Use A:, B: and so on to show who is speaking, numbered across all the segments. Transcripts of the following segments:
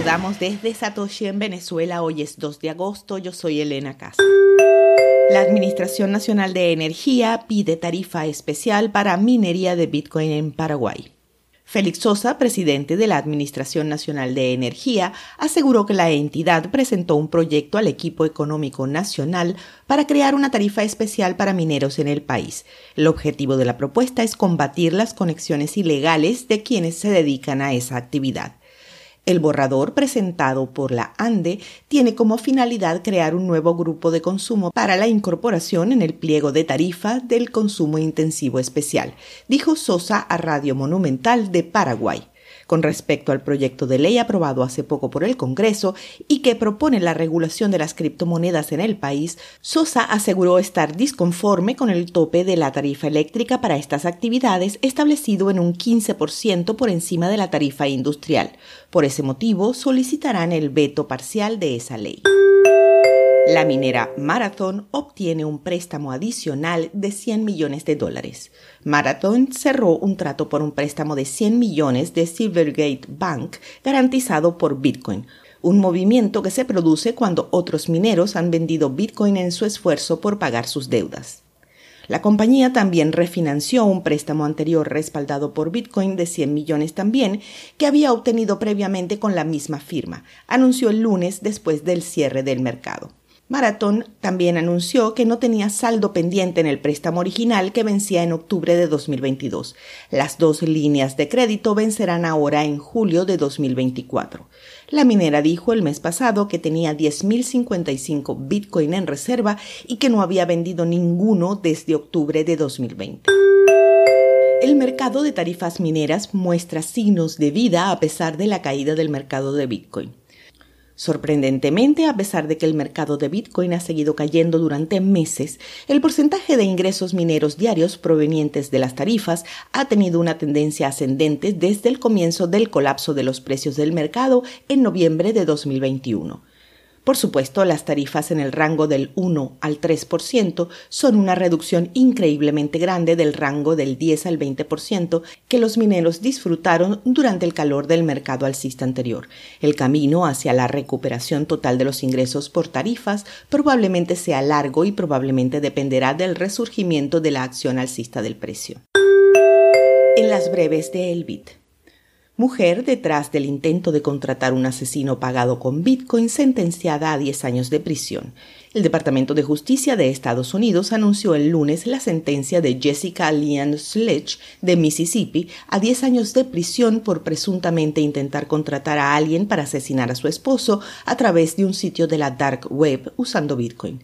A: saludamos desde Satoshi en Venezuela. Hoy es 2 de agosto. Yo soy Elena Casa. La Administración Nacional de Energía pide tarifa especial para minería de Bitcoin en Paraguay. Félix Sosa, presidente de la Administración Nacional de Energía, aseguró que la entidad presentó un proyecto al equipo económico nacional para crear una tarifa especial para mineros en el país. El objetivo de la propuesta es combatir las conexiones ilegales de quienes se dedican a esa actividad. El borrador presentado por la ANDE tiene como finalidad crear un nuevo grupo de consumo para la incorporación en el pliego de tarifa del consumo intensivo especial, dijo Sosa a Radio Monumental de Paraguay con respecto al proyecto de ley aprobado hace poco por el Congreso y que propone la regulación de las criptomonedas en el país, Sosa aseguró estar disconforme con el tope de la tarifa eléctrica para estas actividades establecido en un 15% por encima de la tarifa industrial. Por ese motivo, solicitarán el veto parcial de esa ley. La minera Marathon obtiene un préstamo adicional de 100 millones de dólares. Marathon cerró un trato por un préstamo de 100 millones de Silvergate Bank garantizado por Bitcoin, un movimiento que se produce cuando otros mineros han vendido Bitcoin en su esfuerzo por pagar sus deudas. La compañía también refinanció un préstamo anterior respaldado por Bitcoin de 100 millones también, que había obtenido previamente con la misma firma, anunció el lunes después del cierre del mercado. Marathon también anunció que no tenía saldo pendiente en el préstamo original que vencía en octubre de 2022. Las dos líneas de crédito vencerán ahora en julio de 2024. La minera dijo el mes pasado que tenía 10.055 Bitcoin en reserva y que no había vendido ninguno desde octubre de 2020. El mercado de tarifas mineras muestra signos de vida a pesar de la caída del mercado de Bitcoin. Sorprendentemente, a pesar de que el mercado de Bitcoin ha seguido cayendo durante meses, el porcentaje de ingresos mineros diarios provenientes de las tarifas ha tenido una tendencia ascendente desde el comienzo del colapso de los precios del mercado en noviembre de 2021. Por supuesto, las tarifas en el rango del 1 al 3% son una reducción increíblemente grande del rango del 10 al 20% que los mineros disfrutaron durante el calor del mercado alcista anterior. El camino hacia la recuperación total de los ingresos por tarifas probablemente sea largo y probablemente dependerá del resurgimiento de la acción alcista del precio. En las breves de Elbit mujer detrás del intento de contratar un asesino pagado con Bitcoin sentenciada a 10 años de prisión. El Departamento de Justicia de Estados Unidos anunció el lunes la sentencia de Jessica Leanne Sledge de Mississippi a 10 años de prisión por presuntamente intentar contratar a alguien para asesinar a su esposo a través de un sitio de la dark web usando Bitcoin.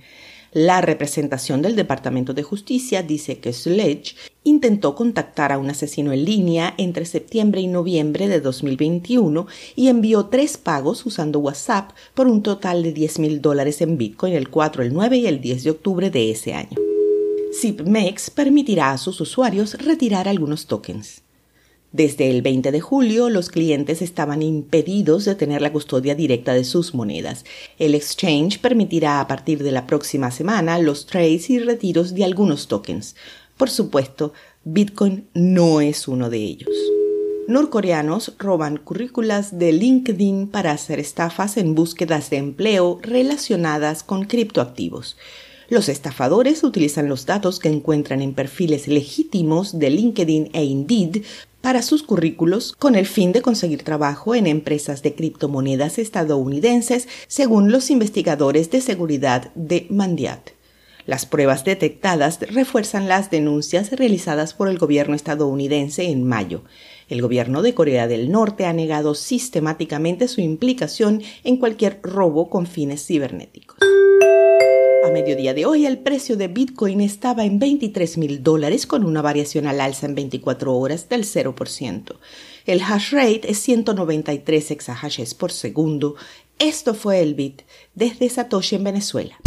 A: La representación del Departamento de Justicia dice que Sledge intentó contactar a un asesino en línea entre septiembre y noviembre de 2021 y envió tres pagos usando WhatsApp por un total de 10 mil dólares en Bitcoin el 4, el 9 y el 10 de octubre de ese año. ZipMex permitirá a sus usuarios retirar algunos tokens. Desde el 20 de julio, los clientes estaban impedidos de tener la custodia directa de sus monedas. El exchange permitirá a partir de la próxima semana los trades y retiros de algunos tokens. Por supuesto, Bitcoin no es uno de ellos. Norcoreanos roban currículas de LinkedIn para hacer estafas en búsquedas de empleo relacionadas con criptoactivos. Los estafadores utilizan los datos que encuentran en perfiles legítimos de LinkedIn e Indeed para sus currículos con el fin de conseguir trabajo en empresas de criptomonedas estadounidenses, según los investigadores de seguridad de Mandiat. Las pruebas detectadas refuerzan las denuncias realizadas por el gobierno estadounidense en mayo. El gobierno de Corea del Norte ha negado sistemáticamente su implicación en cualquier robo con fines cibernéticos. A mediodía de hoy el precio de Bitcoin estaba en 23 mil dólares con una variación al alza en 24 horas del 0%. El hash rate es 193 exahashes por segundo. Esto fue el Bit desde Satoshi en Venezuela.